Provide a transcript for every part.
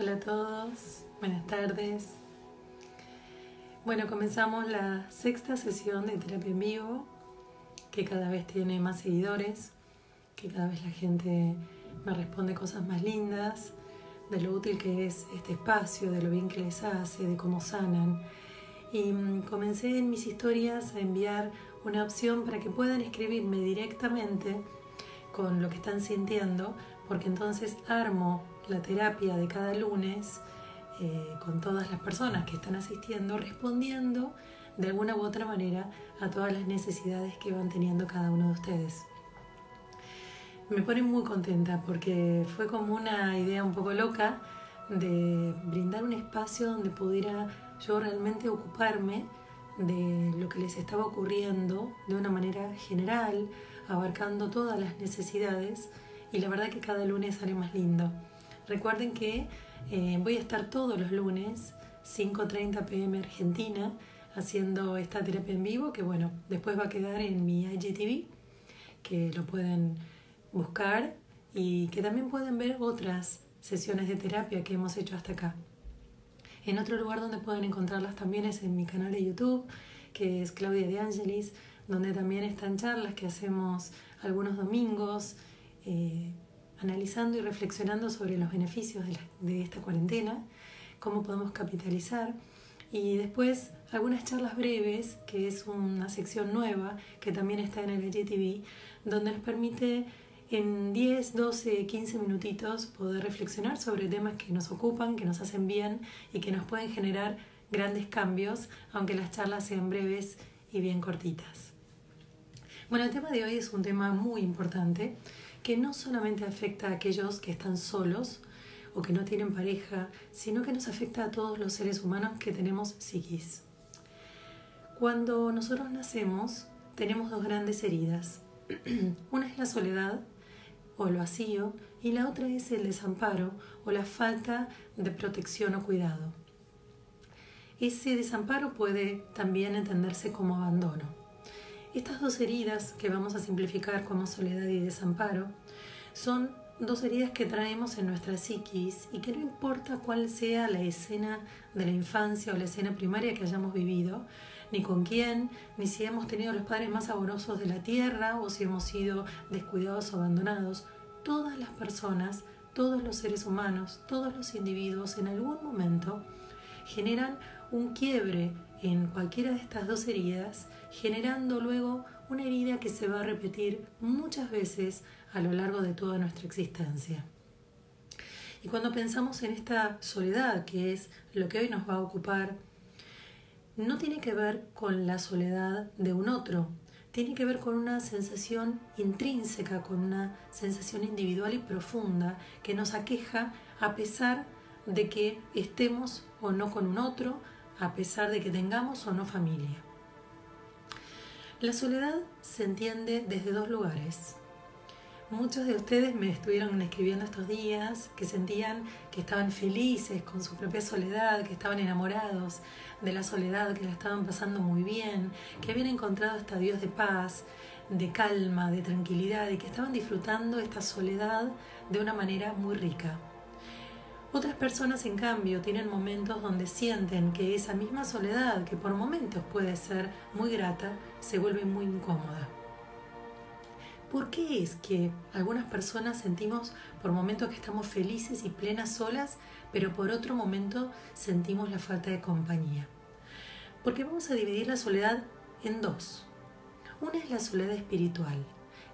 Hola a todos, buenas tardes. Bueno, comenzamos la sexta sesión de terapia en vivo, que cada vez tiene más seguidores, que cada vez la gente me responde cosas más lindas, de lo útil que es este espacio, de lo bien que les hace, de cómo sanan. Y mm, comencé en mis historias a enviar una opción para que puedan escribirme directamente con lo que están sintiendo, porque entonces armo la terapia de cada lunes eh, con todas las personas que están asistiendo, respondiendo de alguna u otra manera a todas las necesidades que van teniendo cada uno de ustedes. Me pone muy contenta porque fue como una idea un poco loca de brindar un espacio donde pudiera yo realmente ocuparme de lo que les estaba ocurriendo de una manera general, abarcando todas las necesidades y la verdad que cada lunes sale más lindo. Recuerden que eh, voy a estar todos los lunes, 5.30 pm Argentina, haciendo esta terapia en vivo, que bueno, después va a quedar en mi IGTV, que lo pueden buscar y que también pueden ver otras sesiones de terapia que hemos hecho hasta acá. En otro lugar donde pueden encontrarlas también es en mi canal de YouTube, que es Claudia de Angelis, donde también están charlas que hacemos algunos domingos. Eh, analizando y reflexionando sobre los beneficios de, esta cuarentena, cómo podemos capitalizar y después algunas charlas breves, que es una sección nueva que también está en el IGTV, donde nos permite en 10, 12, 15 minutitos poder reflexionar sobre temas que nos ocupan, que nos hacen bien y que nos pueden generar grandes cambios, aunque las charlas sean breves y bien cortitas. Bueno, el tema de hoy es un tema muy importante que no solamente afecta a aquellos que están solos o que no tienen pareja, sino que nos afecta a todos los seres humanos que tenemos psiquis. Cuando nosotros nacemos, tenemos dos grandes heridas. Una es la soledad o el vacío y la otra es el desamparo o la falta de protección o cuidado. Ese desamparo puede también entenderse como abandono. Estas dos heridas, que vamos a simplificar como soledad y desamparo, son dos heridas que traemos en nuestra psiquis y que no importa cuál sea la escena de la infancia o la escena primaria que hayamos vivido, ni con quién, ni si hemos tenido los padres más amorosos de la tierra o si hemos sido descuidados o abandonados, todas las personas, todos los seres humanos, todos los individuos en algún momento generan un quiebre en cualquiera de estas dos heridas, generando luego una herida que se va a repetir muchas veces a lo largo de toda nuestra existencia. Y cuando pensamos en esta soledad, que es lo que hoy nos va a ocupar, no tiene que ver con la soledad de un otro, tiene que ver con una sensación intrínseca, con una sensación individual y profunda que nos aqueja a pesar de que estemos o no con un otro, a pesar de que tengamos o no familia. La soledad se entiende desde dos lugares. Muchos de ustedes me estuvieron escribiendo estos días que sentían que estaban felices con su propia soledad, que estaban enamorados de la soledad, que la estaban pasando muy bien, que habían encontrado estadios de paz, de calma, de tranquilidad y que estaban disfrutando esta soledad de una manera muy rica. Otras personas, en cambio, tienen momentos donde sienten que esa misma soledad, que por momentos puede ser muy grata, se vuelve muy incómoda. ¿Por qué es que algunas personas sentimos por momentos que estamos felices y plenas solas, pero por otro momento sentimos la falta de compañía? Porque vamos a dividir la soledad en dos. Una es la soledad espiritual,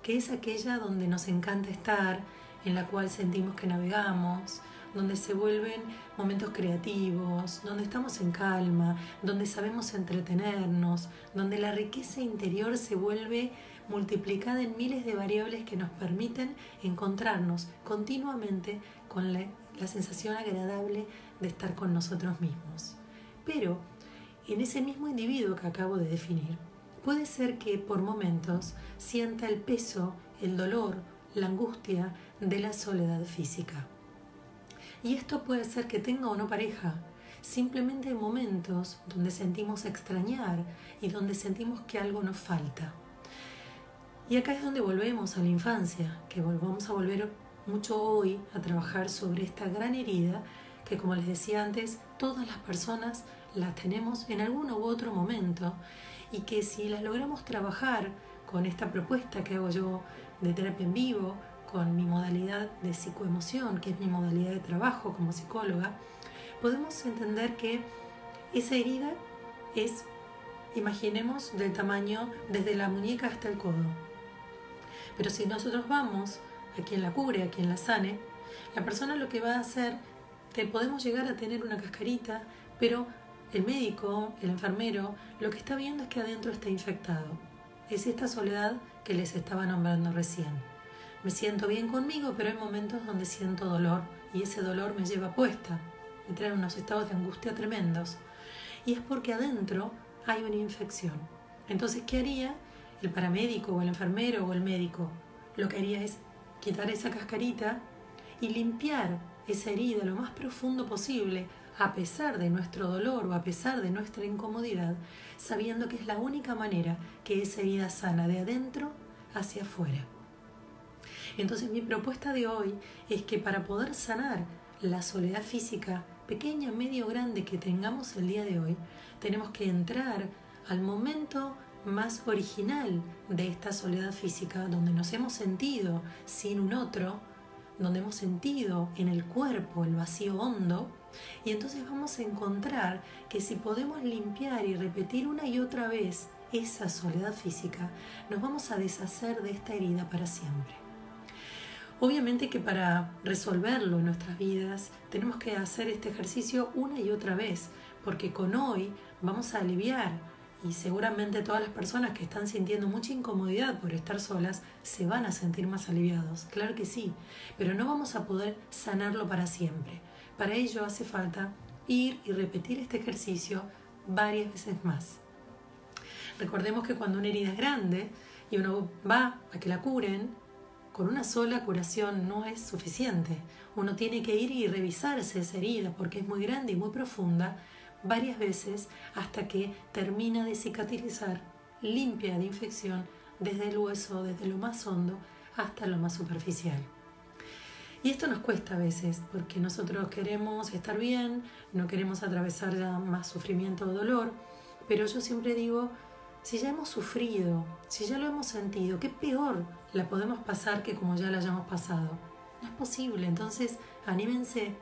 que es aquella donde nos encanta estar, en la cual sentimos que navegamos, donde se vuelven momentos creativos, donde estamos en calma, donde sabemos entretenernos, donde la riqueza interior se vuelve multiplicada en miles de variables que nos permiten encontrarnos continuamente con la, sensación agradable de estar con nosotros mismos. Pero en ese mismo individuo que acabo de definir, puede ser que por momentos sienta el peso, el dolor, la angustia de la soledad física. Y esto puede ser que tenga o no pareja. Simplemente hay momentos donde sentimos extrañar y donde sentimos que algo nos falta. Y acá es donde volvemos a la infancia, que volvamos a volver mucho hoy a trabajar sobre esta gran herida que como les decía antes, todas las personas las tenemos en algún u otro momento y que si las logramos trabajar con esta propuesta que hago yo de terapia en vivo, con mi modalidad de psicoemoción, que es mi modalidad de trabajo como psicóloga, podemos entender que esa herida es, imaginemos, del tamaño desde la muñeca hasta el codo. Pero si nosotros vamos a quien la cubre, a quien la sane, la persona lo que va a hacer, te podemos llegar a tener una cascarita, pero el médico, el enfermero, lo que está viendo es que adentro está infectado. Es esta soledad que les estaba nombrando recién. Me siento bien conmigo, pero hay momentos donde siento dolor y ese dolor me lleva puesta, me trae unos estados de angustia tremendos. Y es porque adentro hay una infección. Entonces, ¿qué haría el paramédico o el enfermero o el médico? Lo que haría es quitar esa cascarita y limpiar esa herida lo más profundo posible, a pesar de nuestro dolor o a pesar de nuestra incomodidad, sabiendo que es la única manera que esa herida sana de adentro hacia afuera. Entonces mi propuesta de hoy es que para poder sanar la soledad física, pequeña, medio, grande que tengamos el día de hoy, tenemos que entrar al momento más original de esta soledad física, donde nos hemos sentido sin un otro, donde hemos sentido en el cuerpo el vacío hondo, y entonces vamos a encontrar que si podemos limpiar y repetir una y otra vez esa soledad física, nos vamos a deshacer de esta herida para siempre. Obviamente que para resolverlo en nuestras vidas tenemos que hacer este ejercicio una y otra vez, porque con hoy vamos a aliviar y seguramente todas las personas que están sintiendo mucha incomodidad por estar solas se van a sentir más aliviados, claro que sí, pero no vamos a poder sanarlo para siempre. Para ello hace falta ir y repetir este ejercicio varias veces más. Recordemos que cuando una herida es grande y uno va a que la curen, con una sola curación no es suficiente. Uno tiene que ir y revisarse esa herida porque es muy grande y muy profunda varias veces hasta que termina de cicatrizar, limpia de infección desde el hueso, desde lo más hondo hasta lo más superficial. Y esto nos cuesta a veces porque nosotros queremos estar bien, no queremos atravesar ya más sufrimiento o dolor, pero yo siempre digo, si ya hemos sufrido, si ya lo hemos sentido, qué peor la podemos pasar que como ya la hayamos pasado. No es posible, entonces anímense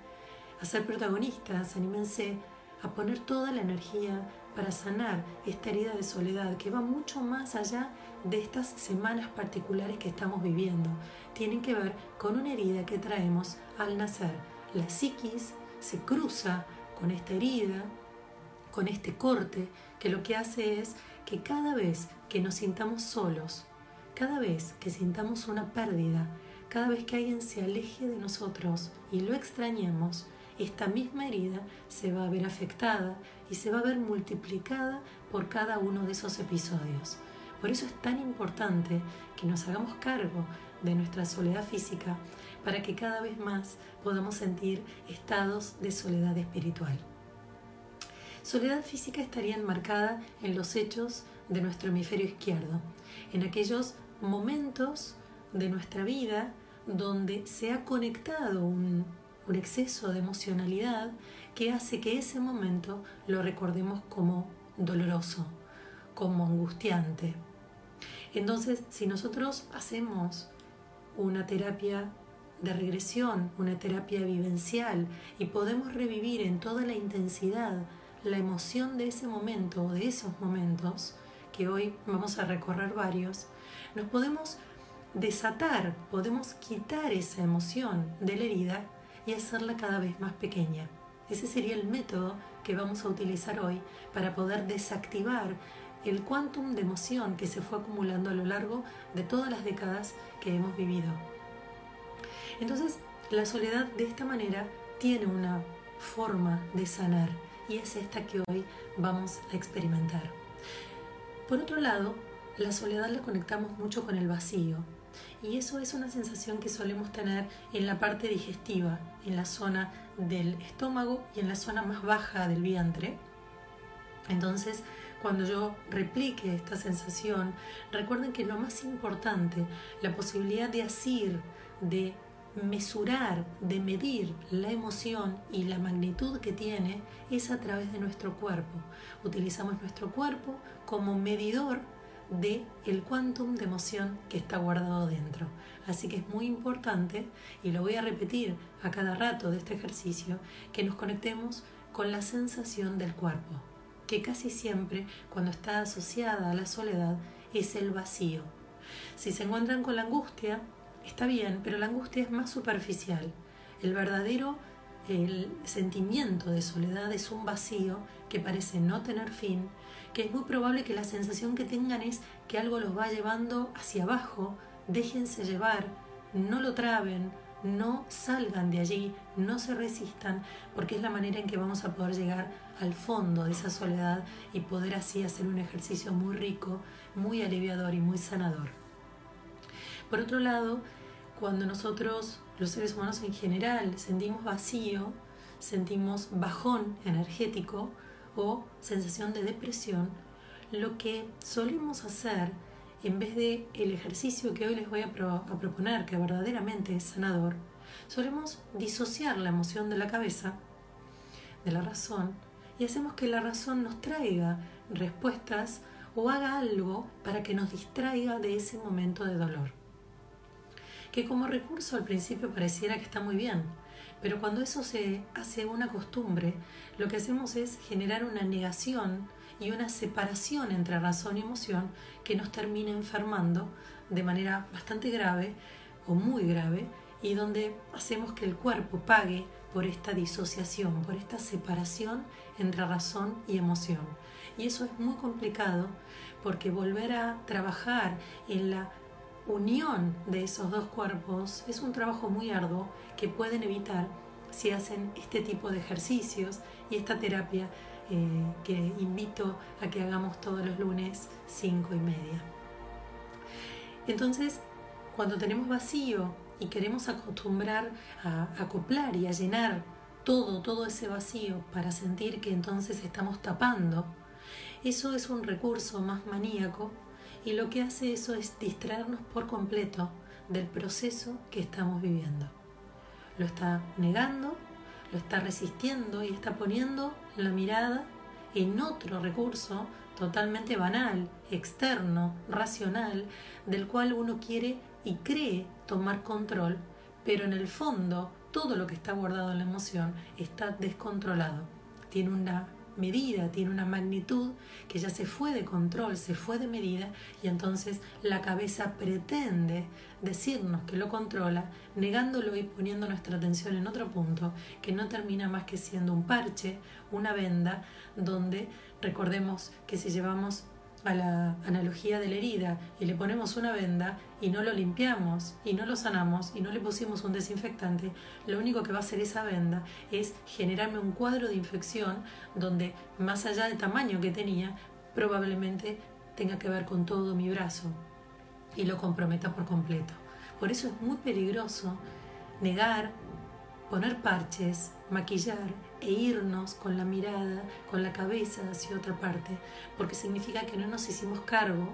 a ser protagonistas, anímense a poner toda la energía para sanar esta herida de soledad que va mucho más allá de estas semanas particulares que estamos viviendo. Tienen que ver con una herida que traemos al nacer. La psiquis se cruza con esta herida, con este corte, que lo que hace es que cada vez que nos sintamos solos, cada vez que sintamos una pérdida, cada vez que alguien se aleje de nosotros y lo extrañemos, esta misma herida se va a ver afectada y se va a ver multiplicada por cada uno de esos episodios. Por eso es tan importante que nos hagamos cargo de nuestra soledad física para que cada vez más podamos sentir estados de soledad espiritual. Soledad física estaría enmarcada en los hechos de nuestro hemisferio izquierdo, en aquellos momentos de nuestra vida donde se ha conectado un exceso de emocionalidad que hace que ese momento lo recordemos como doloroso, como angustiante. Entonces, si nosotros hacemos una terapia de regresión, una terapia vivencial y podemos revivir en toda la intensidad la emoción de ese momento o de esos momentos, que hoy vamos a recorrer varios, nos podemos desatar, podemos quitar esa emoción de la herida y hacerla cada vez más pequeña. Ese sería el método que vamos a utilizar hoy para poder desactivar el quantum de emoción que se fue acumulando a lo largo de todas las décadas que hemos vivido. Entonces, la soledad de esta manera tiene una forma de sanar y es esta que hoy vamos a experimentar. Por otro lado, la soledad la conectamos mucho con el vacío, y eso es una sensación que solemos tener en la parte digestiva, en la zona del estómago y en la zona más baja del vientre. Entonces, cuando yo replique esta sensación, recuerden que lo más importante, la posibilidad de asir, de mesurar, de medir la emoción y la magnitud que tiene es a través de nuestro cuerpo. Utilizamos nuestro cuerpo como medidor de el quantum de emoción que está guardado dentro. Así que es muy importante, y lo voy a repetir a cada rato de este ejercicio, que nos conectemos con la sensación del cuerpo, que casi siempre cuando está asociada a la soledad es el vacío. Si se encuentran con la angustia, está bien, pero la angustia es más superficial. El verdadero el sentimiento de soledad es un vacío que parece no tener fin, que es muy probable que la sensación que tengan es que algo los va llevando hacia abajo, déjense llevar, no lo traben, no salgan de allí, no se resistan, porque es la manera en que vamos a poder llegar al fondo de esa soledad y poder así hacer un ejercicio muy rico, muy aliviador y muy sanador. Por otro lado, cuando nosotros, los seres humanos en general, sentimos vacío, sentimos bajón energético o sensación de depresión, lo que solemos hacer en vez de el ejercicio que hoy les voy a, a, proponer, que verdaderamente es sanador, solemos disociar la emoción de la cabeza, de la razón, y hacemos que la razón nos traiga respuestas o haga algo para que nos distraiga de ese momento de dolor que como recurso al principio pareciera que está muy bien, pero cuando eso se hace una costumbre, lo que hacemos es generar una negación y una separación entre razón y emoción que nos termina enfermando de manera bastante grave o muy grave y donde hacemos que el cuerpo pague por esta disociación, por esta separación entre razón y emoción. Y eso es muy complicado porque volver a trabajar en la unión de esos dos cuerpos es un trabajo muy arduo que pueden evitar si hacen este tipo de ejercicios y esta terapia eh, que invito a que hagamos todos los lunes cinco y media. Entonces, cuando tenemos vacío y queremos acostumbrar a acoplar y a llenar todo, todo ese vacío para sentir que entonces estamos tapando, eso es un recurso más maníaco y lo que hace eso es distraernos por completo del proceso que estamos viviendo. Lo está negando, lo está resistiendo y está poniendo la mirada en otro recurso totalmente banal, externo, racional, del cual uno quiere y cree tomar control, pero en el fondo todo lo que está guardado en la emoción está descontrolado. Tiene una medida, tiene una magnitud que ya se fue de control, se fue de medida y entonces la cabeza pretende decirnos que lo controla, negándolo y poniendo nuestra atención en otro punto que no termina más que siendo un parche, una venda, donde recordemos que si llevamos a la analogía de la herida y le ponemos una venda y no lo limpiamos y no lo sanamos y no le pusimos un desinfectante, lo único que va a hacer esa venda es generarme un cuadro de infección donde más allá del tamaño que tenía, probablemente tenga que ver con todo mi brazo y lo comprometa por completo. Por eso es muy peligroso negar, poner parches, maquillar e irnos con la mirada, con la cabeza hacia otra parte, porque significa que no nos hicimos cargo,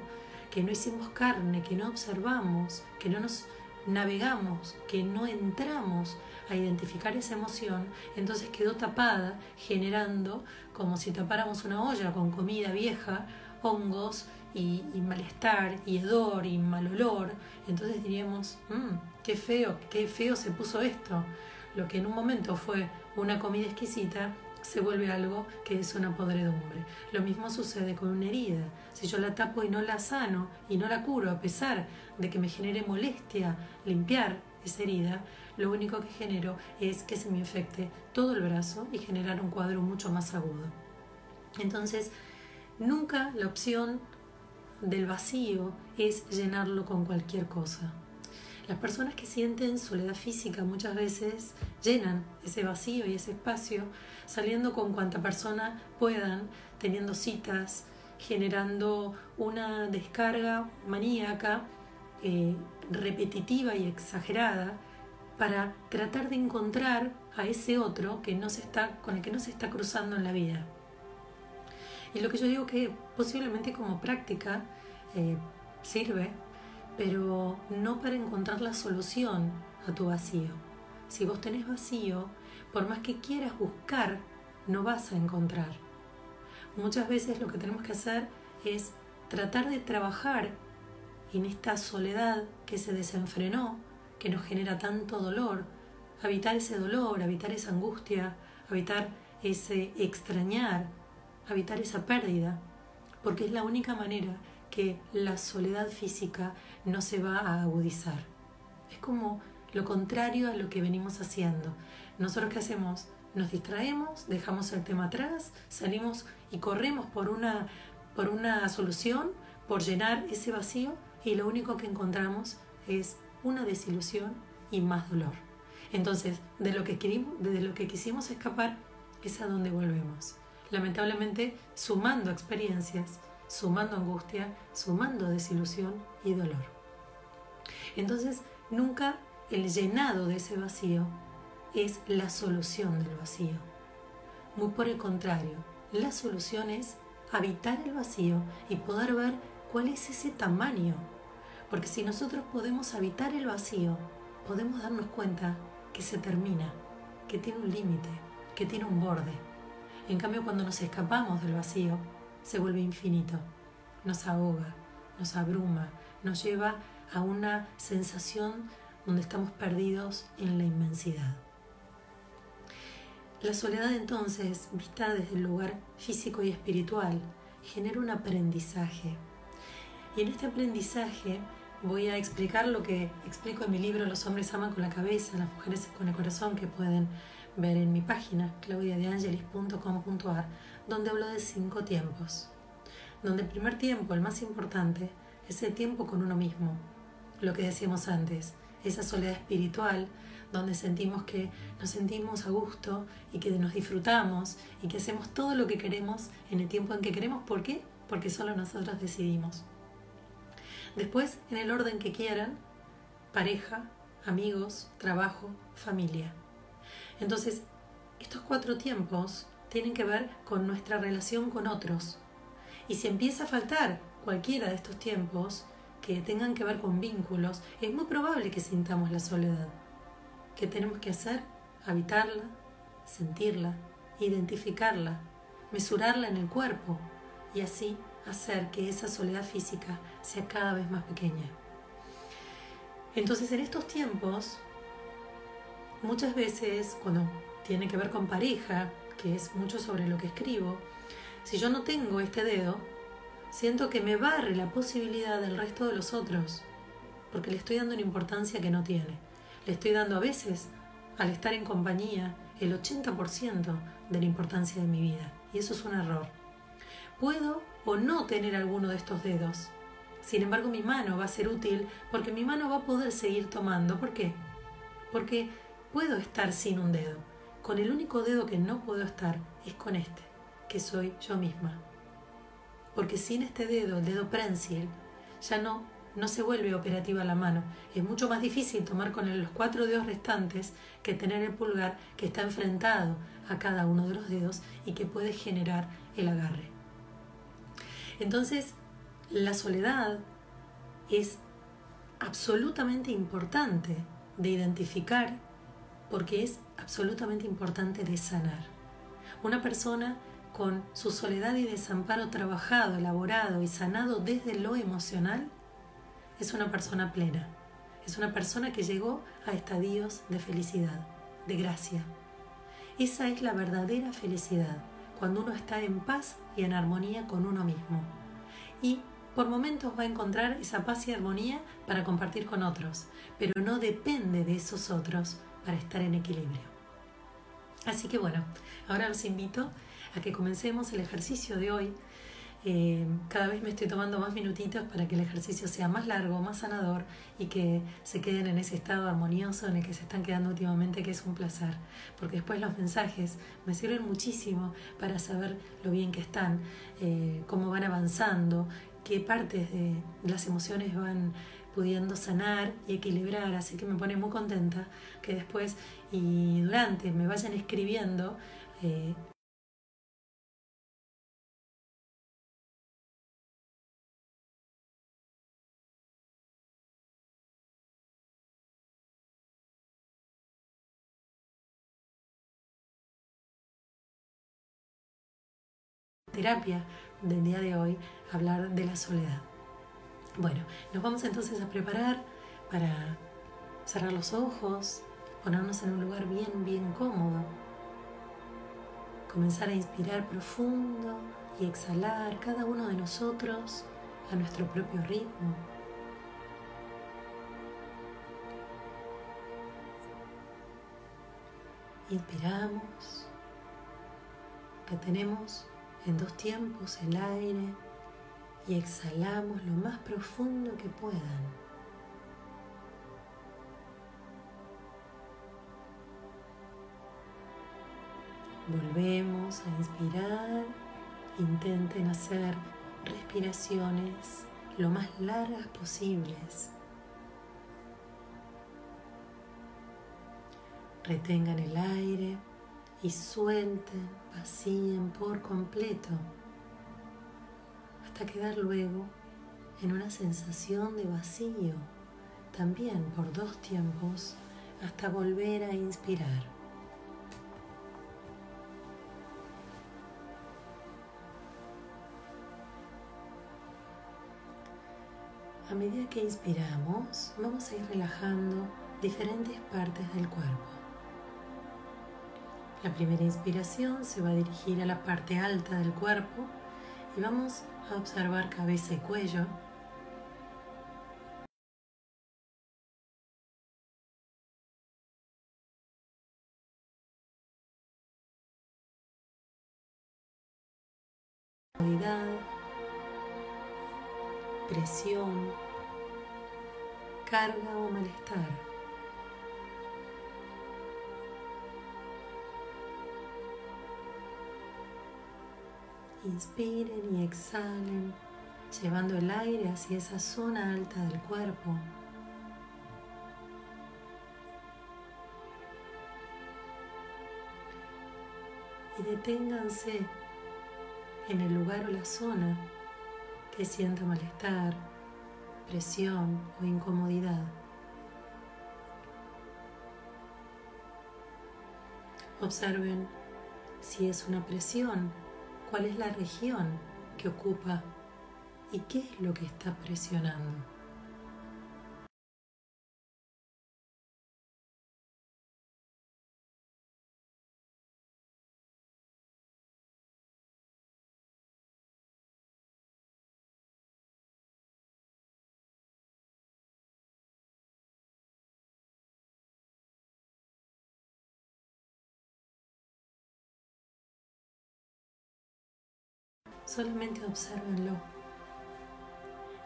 que no hicimos carne, que no observamos, que no nos navegamos, que no entramos a identificar esa emoción, entonces quedó tapada, generando como si tapáramos una olla con comida vieja, hongos y, malestar y hedor y mal olor. Entonces diríamos, mmm, qué feo, qué feo se puso esto. Lo que en un momento fue una comida exquisita se vuelve algo que es una podredumbre. Lo mismo sucede con una herida. Si yo la tapo y no la sano y no la curo, a pesar de que me genere molestia limpiar esa herida, lo único que genero es que se me infecte todo el brazo y generar un cuadro mucho más agudo. Entonces, nunca la opción del vacío es llenarlo con cualquier cosa. Las personas que sienten soledad física muchas veces llenan ese vacío y ese espacio saliendo con cuanta persona puedan, teniendo citas, generando una descarga maníaca, eh, repetitiva y exagerada para tratar de encontrar a ese otro que no se está, con el que no se está cruzando en la vida. Y lo que yo digo que posiblemente como práctica eh, sirve pero no para encontrar la solución a tu vacío. Si vos tenés vacío, por más que quieras buscar, no vas a encontrar. Muchas veces lo que tenemos que hacer es tratar de trabajar en esta soledad que se desenfrenó, que nos genera tanto dolor, habitar ese dolor, habitar esa angustia, habitar ese extrañar, habitar esa pérdida, porque es la única manera que la soledad física no se va a agudizar. Es como lo contrario a lo que venimos haciendo. Nosotros qué hacemos? Nos distraemos, dejamos el tema atrás, salimos y corremos por una, por una solución, por llenar ese vacío y lo único que encontramos es una desilusión y más dolor. Entonces, de lo que, de lo que quisimos escapar es a donde volvemos. Lamentablemente, sumando experiencias, sumando angustia, sumando desilusión y dolor. Entonces, nunca el llenado de ese vacío es la solución del vacío. Muy por el contrario, la solución es habitar el vacío y poder ver cuál es ese tamaño. Porque si nosotros podemos habitar el vacío, podemos darnos cuenta que se termina, que tiene un límite, que tiene un borde. En cambio, cuando nos escapamos del vacío, se vuelve infinito, nos ahoga, nos abruma, nos lleva a una sensación donde estamos perdidos en la inmensidad. La soledad entonces, vista desde el lugar físico y espiritual, genera un aprendizaje. Y en este aprendizaje voy a explicar lo que explico en mi libro Los hombres aman con la cabeza, las mujeres con el corazón, que pueden ver en mi página claudiadeangelis.com.ar, donde hablo de cinco tiempos. Donde el primer tiempo, el más importante, es el tiempo con uno mismo. Lo que decíamos antes, esa soledad espiritual donde sentimos que nos sentimos a gusto y que nos disfrutamos y que hacemos todo lo que queremos en el tiempo en que queremos. ¿Por qué? Porque solo nosotros decidimos. Después, en el orden que quieran, pareja, amigos, trabajo, familia. Entonces, estos cuatro tiempos tienen que ver con nuestra relación con otros. Y si empieza a faltar cualquiera de estos tiempos que tengan que ver con vínculos, es muy probable que sintamos la soledad. ¿Qué tenemos que hacer? Habitarla, sentirla, identificarla, mesurarla en el cuerpo y así hacer que esa soledad física sea cada vez más pequeña. Entonces en estos tiempos, muchas veces cuando tiene que ver con pareja, que es mucho sobre lo que escribo, si yo no tengo este dedo, siento que me barre la posibilidad del resto de los otros, porque le estoy dando una importancia que no tiene. Le estoy dando a veces, al estar en compañía, el 80% de la importancia de mi vida, y eso es un error. Puedo o no tener alguno de estos dedos. Sin embargo, mi mano va a ser útil porque mi mano va a poder seguir tomando. ¿Por qué? Porque puedo estar sin un dedo. Con el único dedo que no puedo estar es con este, que soy yo misma. Porque sin este dedo, el dedo prensil, ya no, no se vuelve operativa la mano. Es mucho más difícil tomar con los cuatro dedos restantes que tener el pulgar que está enfrentado a cada uno de los dedos y que puede generar el agarre. Entonces, la soledad es absolutamente importante de identificar porque es absolutamente importante de sanar. Una persona con su soledad y desamparo trabajado, elaborado y sanado desde lo emocional, es una persona plena. Es una persona que llegó a estadios de felicidad, de gracia. Esa es la verdadera felicidad cuando uno está en paz y en armonía con uno mismo. Y por momentos va a encontrar esa paz y armonía para compartir con otros, pero no depende de esos otros para estar en equilibrio. Así que bueno, ahora los invito a que comencemos el ejercicio de hoy. Eh, cada vez me estoy tomando más minutitos para que el ejercicio sea más largo, más sanador y que se queden en ese estado armonioso en el que se están quedando últimamente, que es un placer. Porque después los mensajes me sirven muchísimo para saber lo bien que están, eh, cómo van avanzando, qué partes de las emociones van pudiendo sanar y equilibrar, así que me pone muy contenta que después y durante me vayan escribiendo. Eh, terapia del día de hoy hablar de la soledad. Bueno, nos vamos entonces a preparar para cerrar los ojos, ponernos en un lugar bien, bien cómodo, comenzar a inspirar profundo y exhalar cada uno de nosotros a nuestro propio ritmo. Inspiramos, retenemos en dos tiempos el aire y exhalamos lo más profundo que puedan. Volvemos a inspirar. Intenten hacer respiraciones lo más largas posibles. Retengan el aire y suelten, vacíen por completo hasta quedar luego en una sensación de vacío, también por dos tiempos, hasta volver a inspirar. A medida que inspiramos, vamos a ir relajando diferentes partes del cuerpo. La primera inspiración se va a dirigir a la parte alta del cuerpo y vamos a observar cabeza y cuello. presión, carga o malestar. Inspiren y exhalen, llevando el aire hacia esa zona alta del cuerpo. Y deténganse en el lugar o la zona que sienta malestar, presión o incomodidad. Observen si es una presión cuál es la región que ocupa y qué es lo que está presionando. Solamente observenlo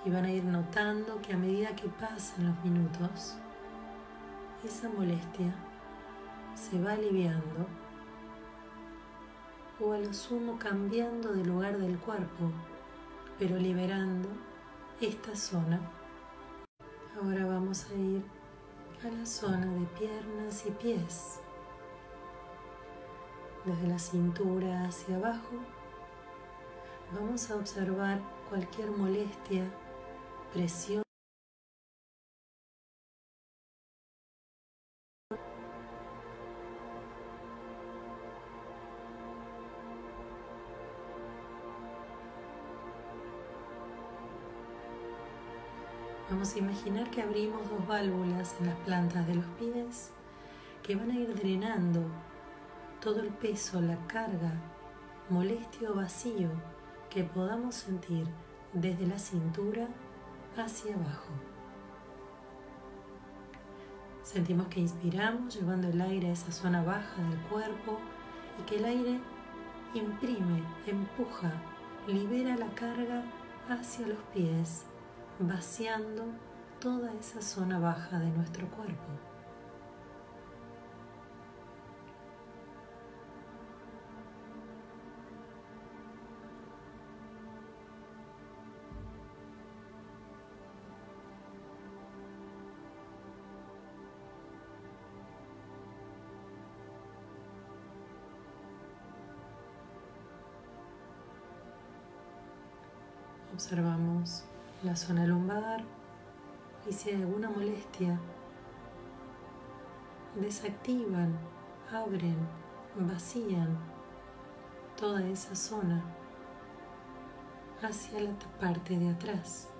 y van a ir notando que a medida que pasan los minutos, esa molestia se va aliviando o a lo sumo cambiando de lugar del cuerpo, pero liberando esta zona. Ahora vamos a ir a la zona de piernas y pies, desde la cintura hacia abajo Vamos a observar cualquier molestia, presión. Vamos a imaginar que abrimos dos válvulas en las plantas de los pies que van a ir drenando todo el peso, la carga, molestia o vacío que podamos sentir desde la cintura hacia abajo. Sentimos que inspiramos llevando el aire a esa zona baja del cuerpo y que el aire imprime, empuja, libera la carga hacia los pies, vaciando toda esa zona baja de nuestro cuerpo. Observamos la zona lumbar y si hay alguna molestia, desactivan, abren, vacían toda esa zona hacia la parte de atrás.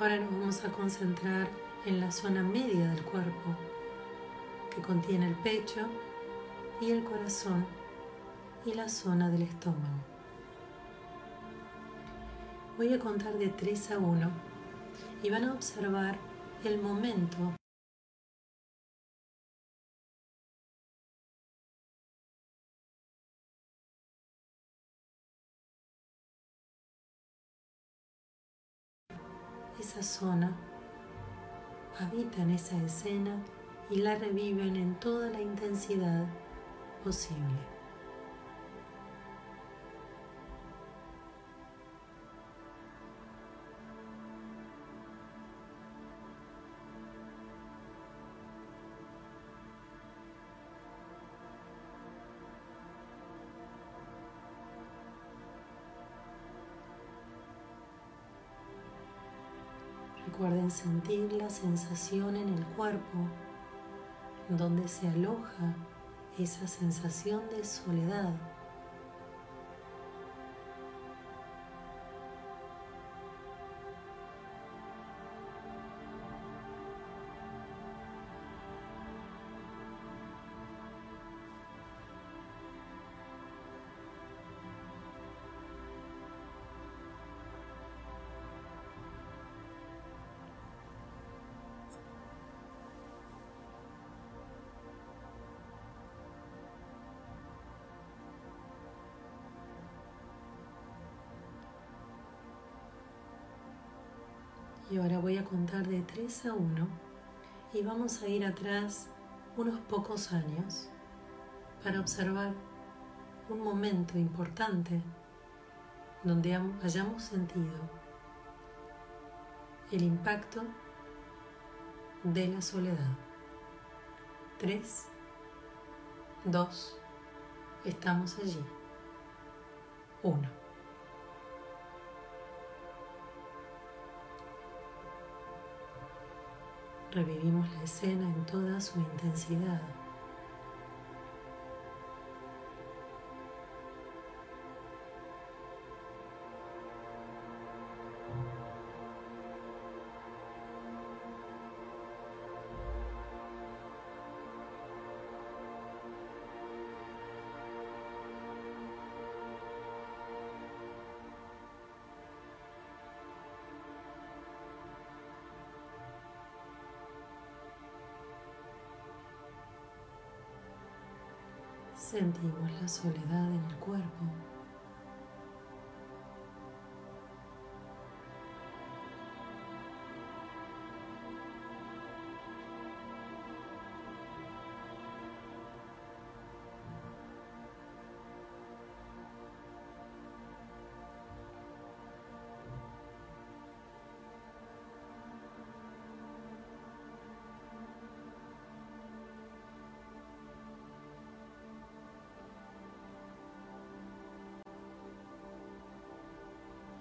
Ahora nos vamos a concentrar en la zona media del cuerpo que contiene el pecho y el corazón y la zona del estómago. Voy a contar de 3 a 1 y van a observar el momento habitan esa escena y la reviven en toda la intensidad posible. Sentir la sensación en el cuerpo donde se aloja esa sensación de soledad. Y ahora voy a contar de 3 a 1 y vamos a ir atrás unos pocos años para observar un momento importante donde hayamos sentido el impacto de la soledad. 3, 2, estamos allí. 1. Revivimos la escena en toda su intensidad. Sentimos la soledad en el cuerpo.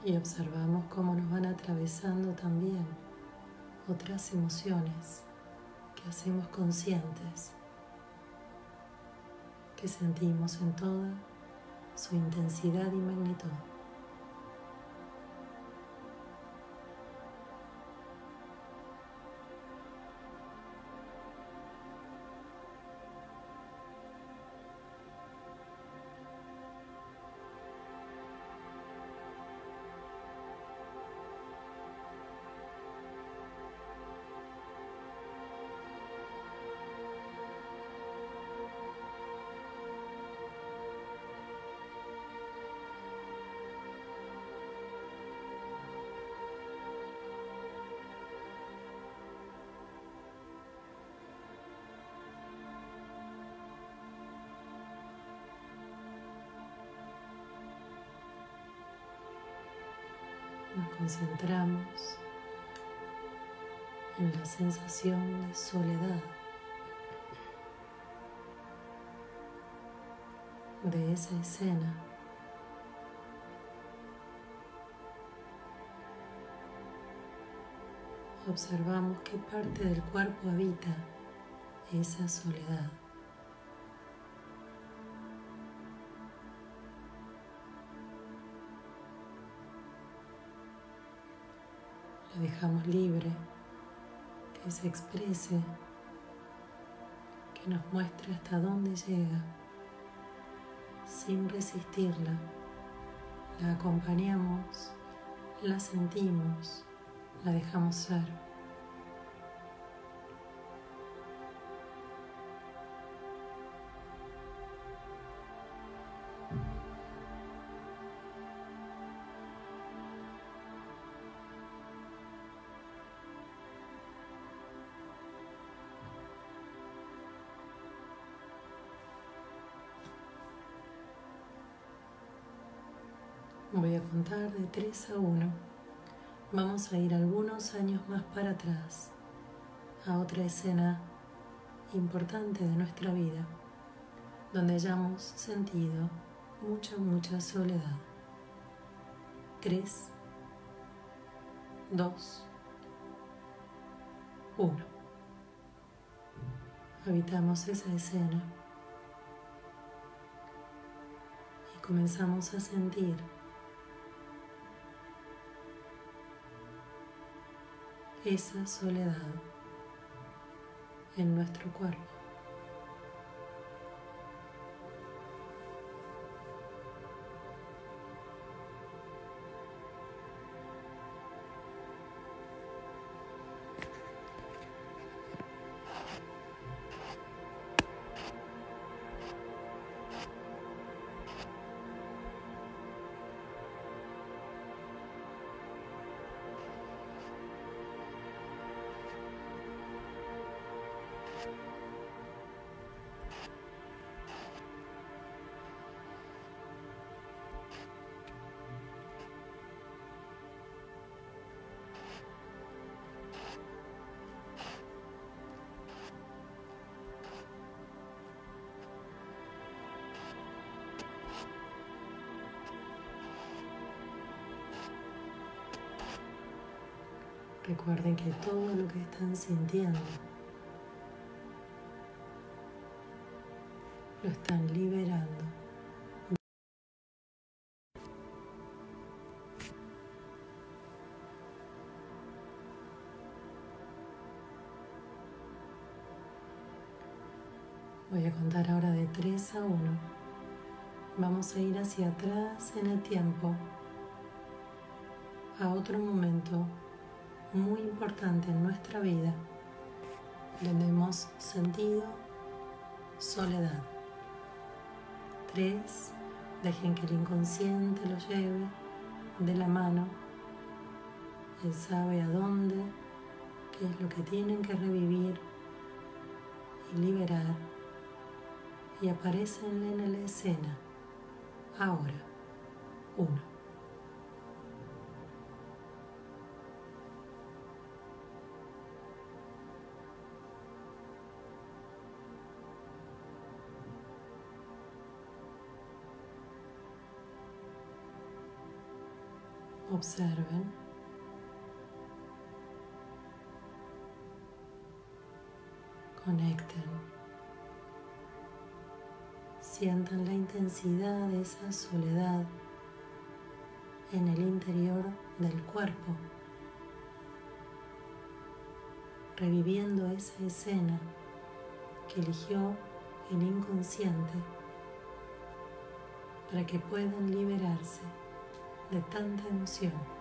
Y observamos cómo nos van atravesando también otras emociones que hacemos conscientes, que sentimos en toda su intensidad y magnitud. la sensación de soledad de esa escena. Observamos qué parte del cuerpo habita esa soledad. La dejamos libre que se exprese, que nos muestre hasta dónde llega, sin resistirla. La acompañamos, la sentimos, la dejamos ser. Contar de 3 a 1. Vamos a ir algunos años más para atrás, a otra escena importante de nuestra vida, donde hayamos sentido mucha, mucha soledad. 3, 2, 1. Habitamos esa escena y comenzamos a sentir esa soledad en nuestro cuerpo. Recuerden que todo lo que están sintiendo lo están liberando. Voy a contar ahora de 3 a 1. Vamos a ir hacia atrás en el tiempo, a otro momento muy importante en nuestra vida donde hemos sentido soledad. Tres, dejen que el inconsciente lo lleve de la mano. Él sabe a dónde, qué es lo que tienen que revivir y liberar. Y aparecen en la escena. Ahora, uno. Observen. Conecten. Sientan la intensidad de esa soledad en el interior del cuerpo, reviviendo esa escena que eligió el inconsciente para que puedan liberarse de tanta emoción.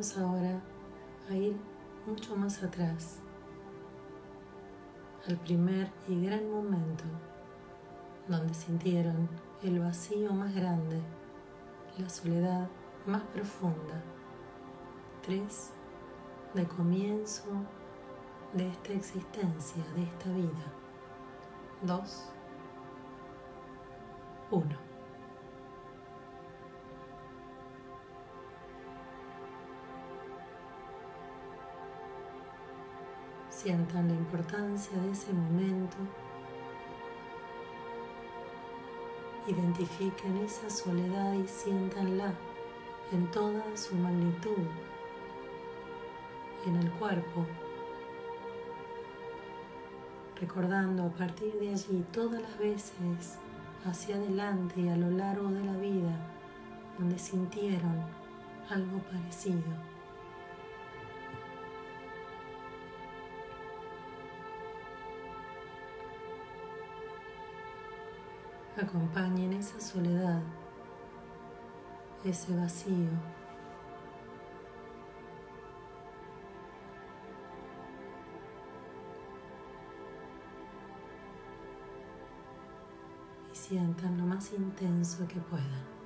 Vamos ahora a ir mucho más atrás, al primer y gran momento donde sintieron el vacío más grande, la soledad más profunda. Tres, de comienzo de esta existencia, de esta vida. Dos, uno. Sientan la importancia de ese momento. Identifiquen esa soledad y siéntanla en toda su magnitud en el cuerpo, recordando a partir de allí todas las veces hacia adelante y a lo largo de la vida donde sintieron algo parecido. Acompañen esa soledad, ese vacío. Y sientan lo más intenso que puedan.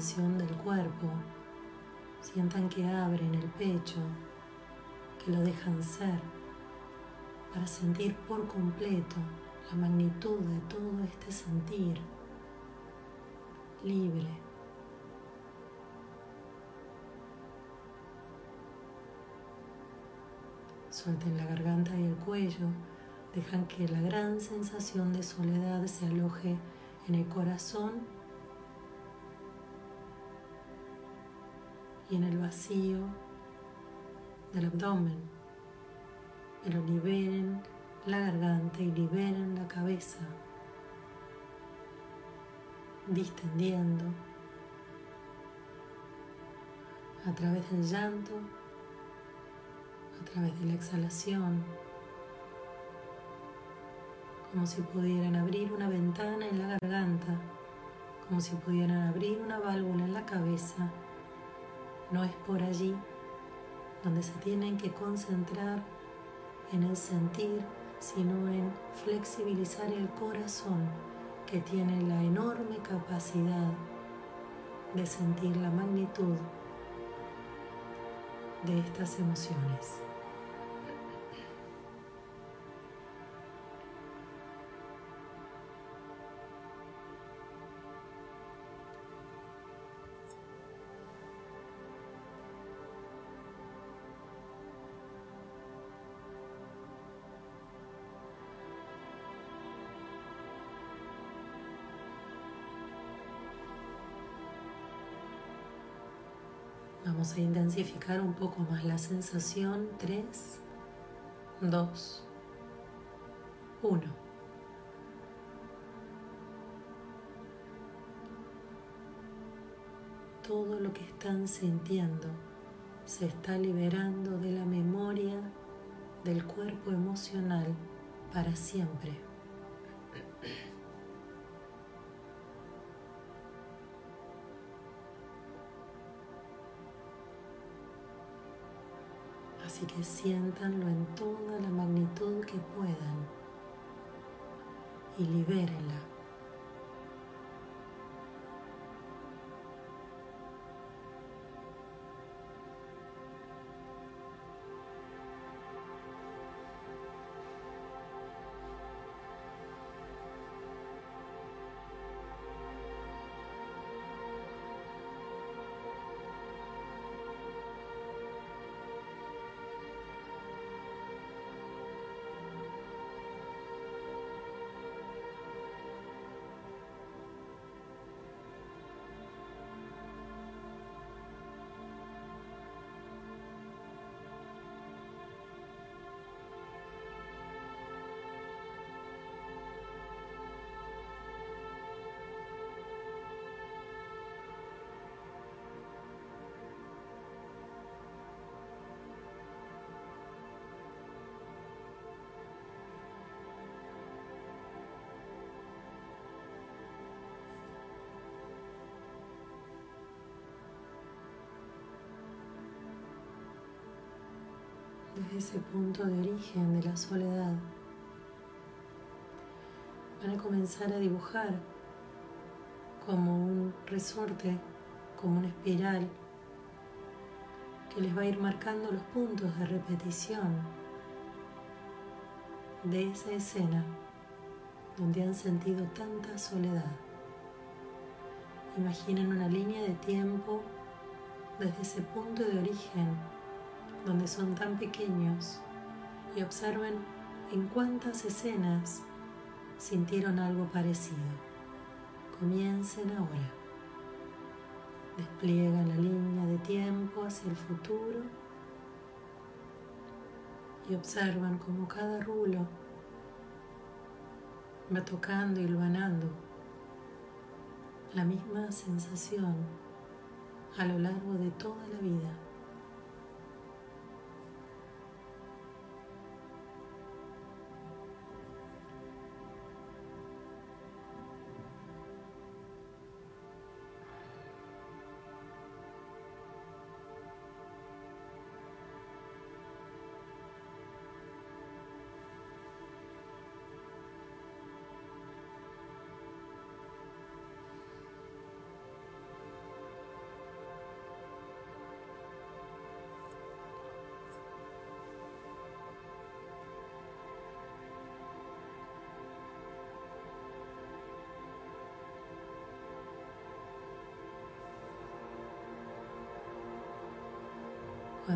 Del cuerpo. Sientan que abren el pecho, que lo dejan ser, para sentir por completo la magnitud de todo este sentir libre. Suelten la garganta y el cuello, dejan que la gran sensación de soledad se aloje en el corazón y en el vacío del abdomen, pero liberen la garganta y liberen la cabeza, distendiendo a través del llanto, a través de la exhalación, como si pudieran abrir una ventana en la garganta, como si pudieran abrir una válvula en la cabeza no es por allí donde se tienen que concentrar en el sentir, sino en flexibilizar el corazón que tiene la enorme capacidad de sentir la magnitud de estas emociones. A intensificar un poco más la sensación. 3, 2, 1. Todo lo que están sintiendo se está liberando de la memoria del cuerpo emocional para siempre. Así que siéntanlo en toda la magnitud que puedan y libérenla. Desde ese punto de origen de la soledad, van a comenzar a dibujar como un resorte, como una espiral que les va a ir marcando los puntos de repetición de esa escena donde han sentido tanta soledad. Imaginen una línea de tiempo desde ese punto de origen donde son tan pequeños y observen en cuántas escenas sintieron algo parecido. Comiencen ahora. Despliegan la línea de tiempo hacia el futuro y observan cómo cada rulo va tocando y hilvanando la misma sensación a lo largo de toda la vida.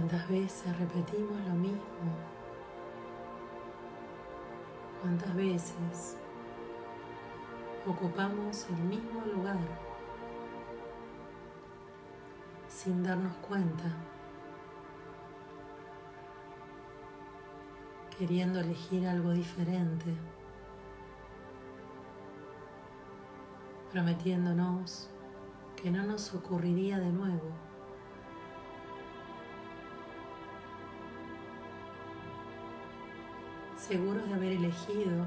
¿Cuántas veces repetimos lo mismo? ¿Cuántas veces ocupamos el mismo lugar sin darnos cuenta? Queriendo elegir algo diferente, prometiéndonos que no nos ocurriría de nuevo. Seguros de haber elegido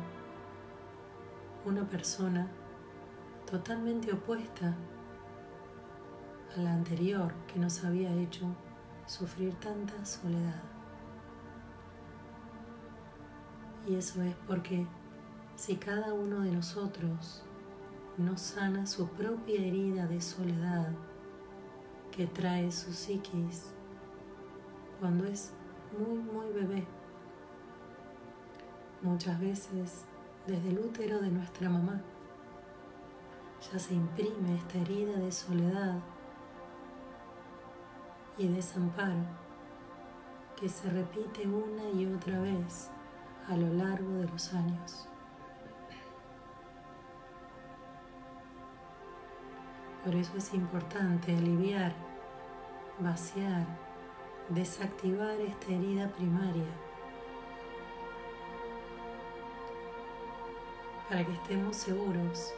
una persona totalmente opuesta a la anterior que nos había hecho sufrir tanta soledad. Y eso es porque si cada uno de nosotros no sana su propia herida de soledad que trae su psiquis cuando es muy, muy bebé, muchas veces desde el útero de nuestra mamá. Ya se imprime esta herida de soledad y desamparo que se repite una y otra vez a lo largo de los años. Por eso es importante aliviar, vaciar, desactivar esta herida primaria para que estemos seguros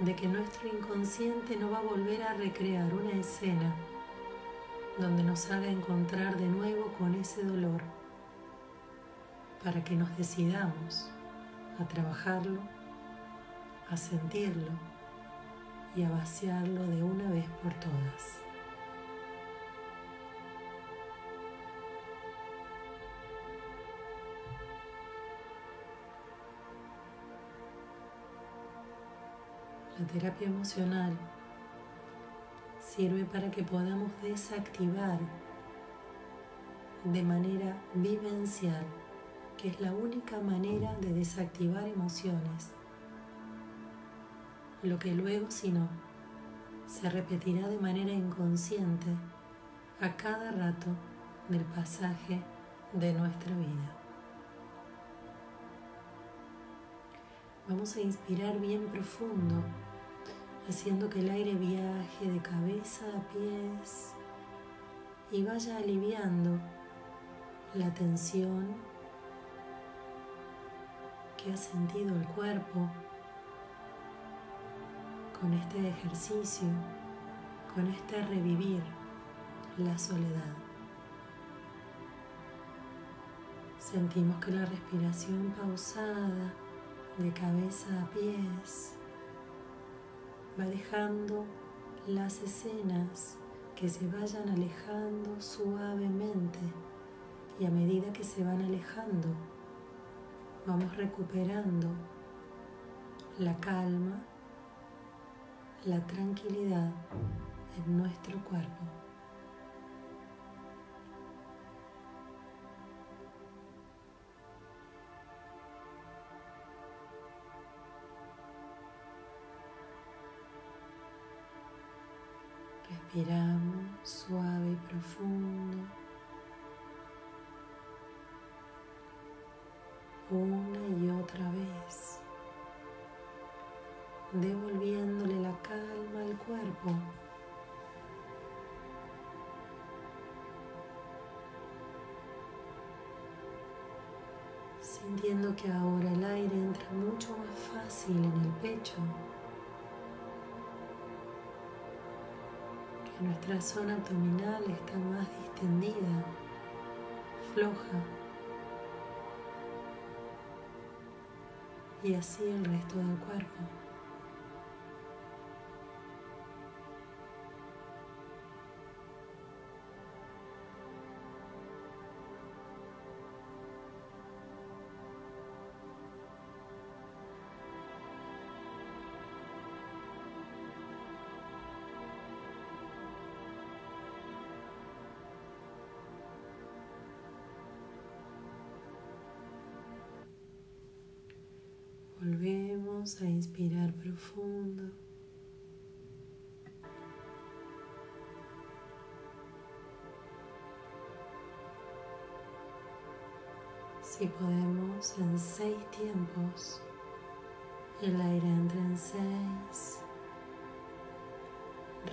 de que nuestro inconsciente no va a volver a recrear una escena donde nos haga encontrar de nuevo con ese dolor, para que nos decidamos a trabajarlo, a sentirlo y a vaciarlo de una vez por todas. La terapia emocional sirve para que podamos desactivar de manera vivencial, que es la única manera de desactivar emociones. Lo que luego, si no, se repetirá de manera inconsciente a cada rato del pasaje de nuestra vida. Vamos a inspirar bien profundo haciendo que el aire viaje de cabeza a pies y vaya aliviando la tensión que ha sentido el cuerpo con este ejercicio, con este revivir la soledad. Sentimos que la respiración pausada de cabeza a pies va dejando las escenas que se vayan alejando suavemente Y a medida que se van alejando, vamos recuperando la calma, la tranquilidad en nuestro cuerpo. Respiramos suave y profundo. Una y otra vez. Devolviéndole la calma al cuerpo. Sintiendo que ahora el aire entra mucho más fácil en el pecho. Nuestra zona abdominal está más distendida, floja. Y así el resto del cuerpo. Inspirar profundo. Si podemos en seis tiempos, el aire entra en seis,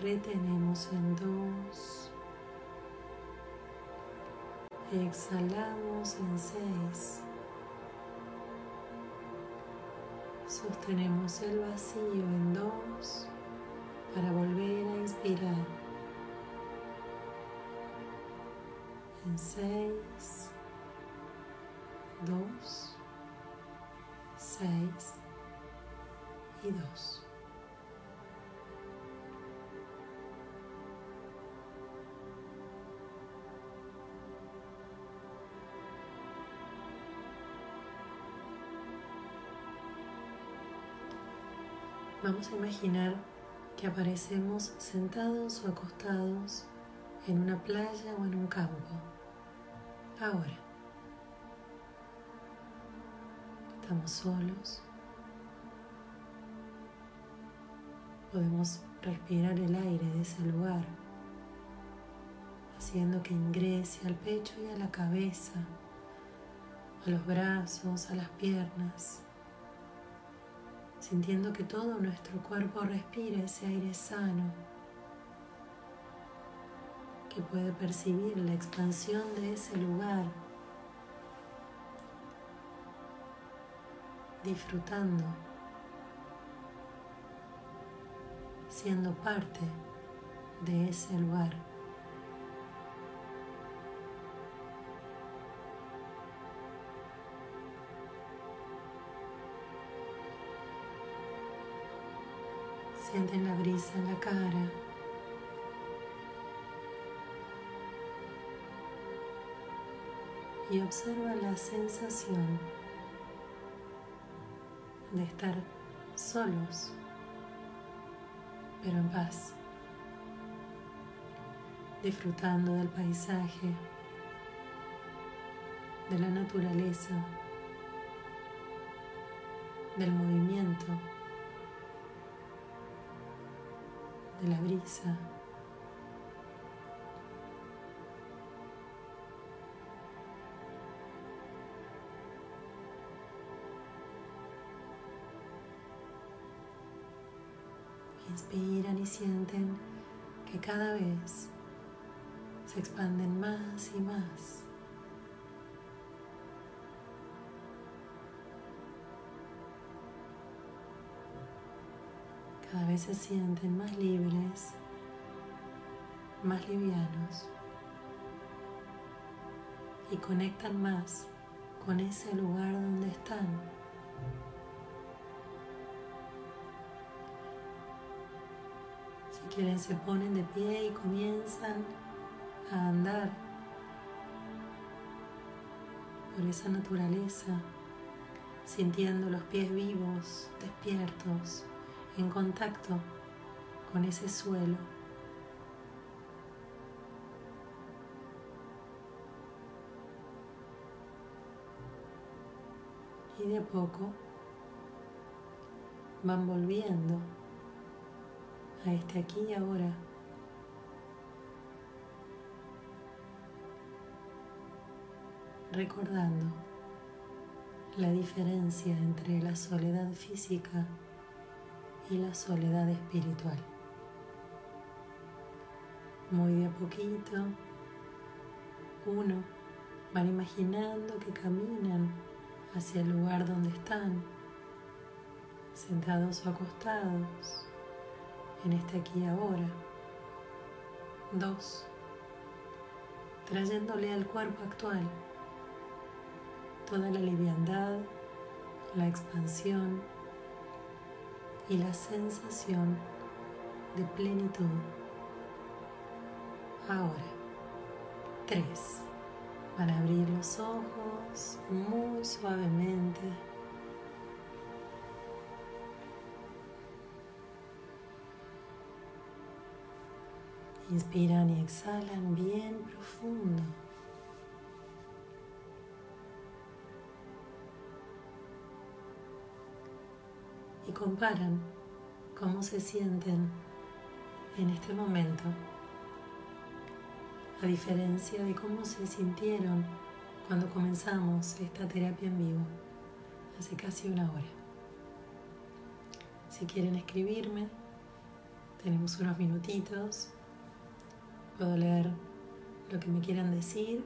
retenemos en dos, exhalamos en seis. Sostenemos el vacío en dos para volver a inspirar. En seis, dos, seis y dos. Vamos a imaginar que aparecemos sentados o acostados en una playa o en un campo. Ahora. Estamos solos. Podemos respirar el aire de ese lugar, haciendo que ingrese al pecho y a la cabeza, a los brazos, a las piernas sintiendo que todo nuestro cuerpo respira ese aire sano, que puede percibir la expansión de ese lugar, disfrutando, siendo parte de ese lugar. Sienten la brisa en la cara. Y observa la sensación de estar solos, pero en paz, disfrutando del paisaje, de la naturaleza, del movimiento de la brisa. Inspiran y sienten que cada vez se expanden más y más. Cada vez se sienten más libres, más livianos y conectan más con ese lugar donde están. Si quieren se ponen de pie y comienzan a andar por esa naturaleza, sintiendo los pies vivos, despiertos, en contacto con ese suelo. Y de a poco van volviendo a este aquí y ahora. Recordando la diferencia entre la soledad física y la soledad espiritual. Muy de a poquito, uno van imaginando que caminan hacia el lugar donde están, sentados o acostados, en este aquí y ahora. Dos, trayéndole al cuerpo actual toda la liviandad, la expansión y la sensación de plenitud. Ahora, tres. Van a abrir los ojos muy suavemente. Inspiran y exhalan bien profundo. Comparan cómo se sienten en este momento, a diferencia de cómo se sintieron cuando comenzamos esta terapia en vivo, hace casi una hora. Si quieren escribirme, tenemos unos minutitos Puedo leer lo que me quieran decir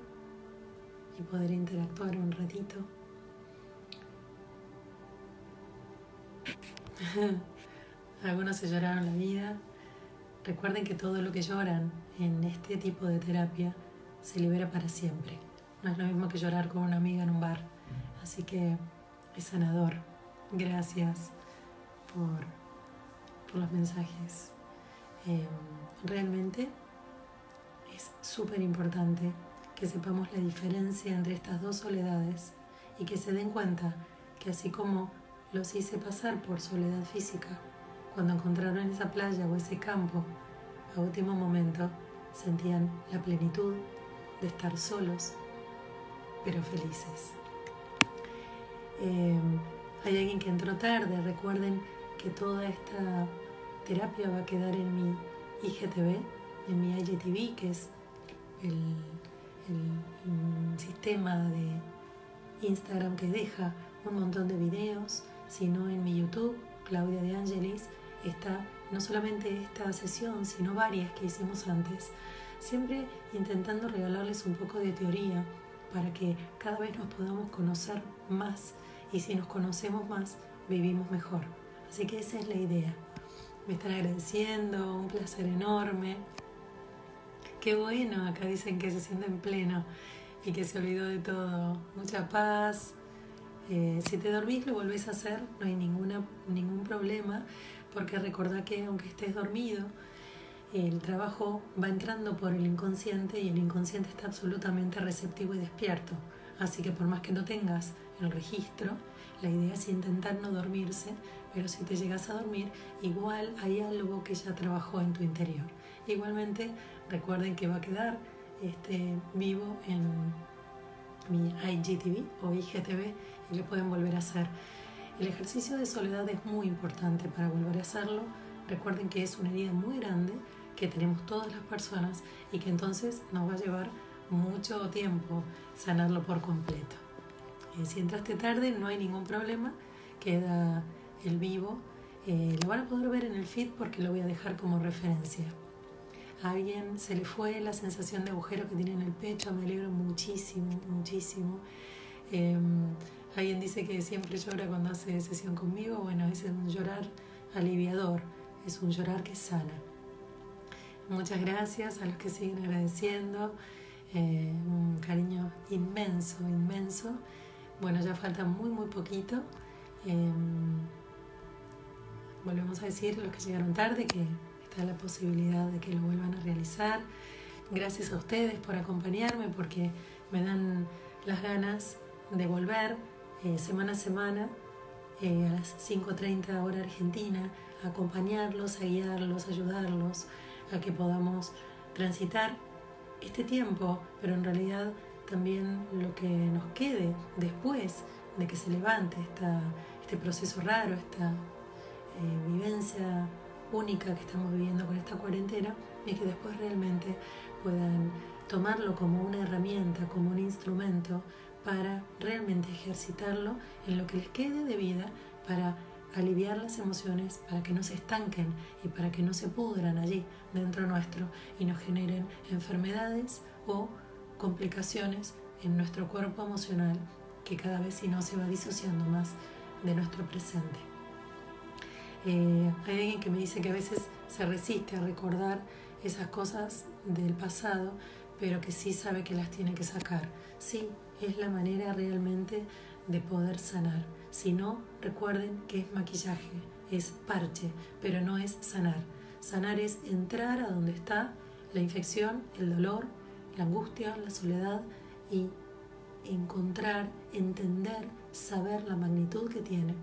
y poder interactuar un ratito. Algunos se lloraron la vida. Recuerden que todo lo que lloran en este tipo de terapia se libera para siempre. No es lo mismo que llorar con una amiga en un bar. Así que es sanador. Gracias por, por los mensajes. Em, realmente es súper importante que sepamos la diferencia entre estas dos soledades y que se den cuenta que así como los hice pasar por soledad física, cuando encontraron esa playa o ese campo, a último momento sentían la plenitud de estar solos, pero felices. Em, hay alguien que entró tarde, recuerden que toda esta terapia va a quedar en mi IGTV en mi IGTV, que es el, sistema de Instagram que deja un montón de videos, sino en mi YouTube, Claudia de Angelis, está no solamente esta sesión, sino varias que hicimos antes, siempre intentando regalarles un poco de teoría para que cada vez nos podamos conocer más y si nos conocemos más, vivimos mejor. Así que esa es la idea. Me están agradeciendo, un placer enorme. Qué bueno, acá dicen que se siente en pleno y que se olvidó de todo. Mucha paz. Eh, si te dormís lo volvés a hacer, no hay ninguna, ningún problema, porque recordá que aunque estés dormido, el trabajo va entrando por el inconsciente y el inconsciente está absolutamente receptivo y despierto. Así que por más que no tengas el registro, la idea es intentar no dormirse, pero si te llegas a dormir, igual hay algo que ya trabajó en tu interior. Igualmente, recuerden que va a quedar este, vivo en mi IGTV o IGTV lo pueden volver a hacer. El ejercicio de soledad es muy importante para volver a hacerlo. Recuerden que es una herida muy grande que tenemos todas las personas y que entonces nos va a llevar mucho tiempo sanarlo por completo. Eh, si entraste tarde no hay ningún problema, queda el vivo. Eh, lo van a poder ver en el feed porque lo voy a dejar como referencia. A alguien se le fue la sensación de agujero que tiene en el pecho, me alegro muchísimo, muchísimo. Em, alguien dice que siempre llora cuando hace sesión conmigo, bueno, ese es un llorar aliviador, es un llorar que sana. Muchas gracias a los que siguen agradeciendo, eh, un cariño inmenso, inmenso. Bueno, ya falta muy, muy poquito. Em, volvemos a decir los que llegaron tarde que está la posibilidad de que lo vuelvan a realizar. Gracias a ustedes por acompañarme porque me dan las ganas de volver eh, semana a semana eh, a las 5.30 hora argentina, a acompañarlos, a guiarlos, a ayudarlos, a que podamos transitar este tiempo, pero en realidad también lo que nos quede después de que se levante esta, este proceso raro, esta eh, vivencia única que estamos viviendo con esta cuarentena, y que después realmente puedan tomarlo como una herramienta, como un instrumento para realmente ejercitarlo en lo que les quede de vida para aliviar las emociones, para que no se estanquen y para que no se pudran allí dentro nuestro y nos generen enfermedades o complicaciones en nuestro cuerpo emocional que cada vez si no se va disociando más de nuestro presente. Eh, hay alguien que me dice que a veces se resiste a recordar esas cosas del pasado, pero que sí sabe que las tiene que sacar. Sí, es la manera realmente de poder sanar. Si no, recuerden que es maquillaje, es parche, pero no es sanar. Sanar es entrar a donde está la infección, el dolor, la angustia, la soledad y encontrar, entender, saber la magnitud que tiene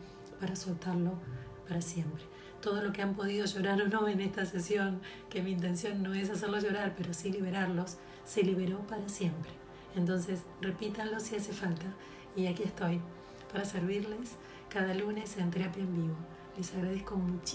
para soltarlo para siempre. Todo lo que han podido llorar o no en esta sesión, que mi intención no es hacerlos llorar, pero sí liberarlos, se liberó para siempre. Entonces, repítanlo si hace falta. Y aquí estoy para servirles cada lunes en terapia en vivo. Les agradezco muchísimo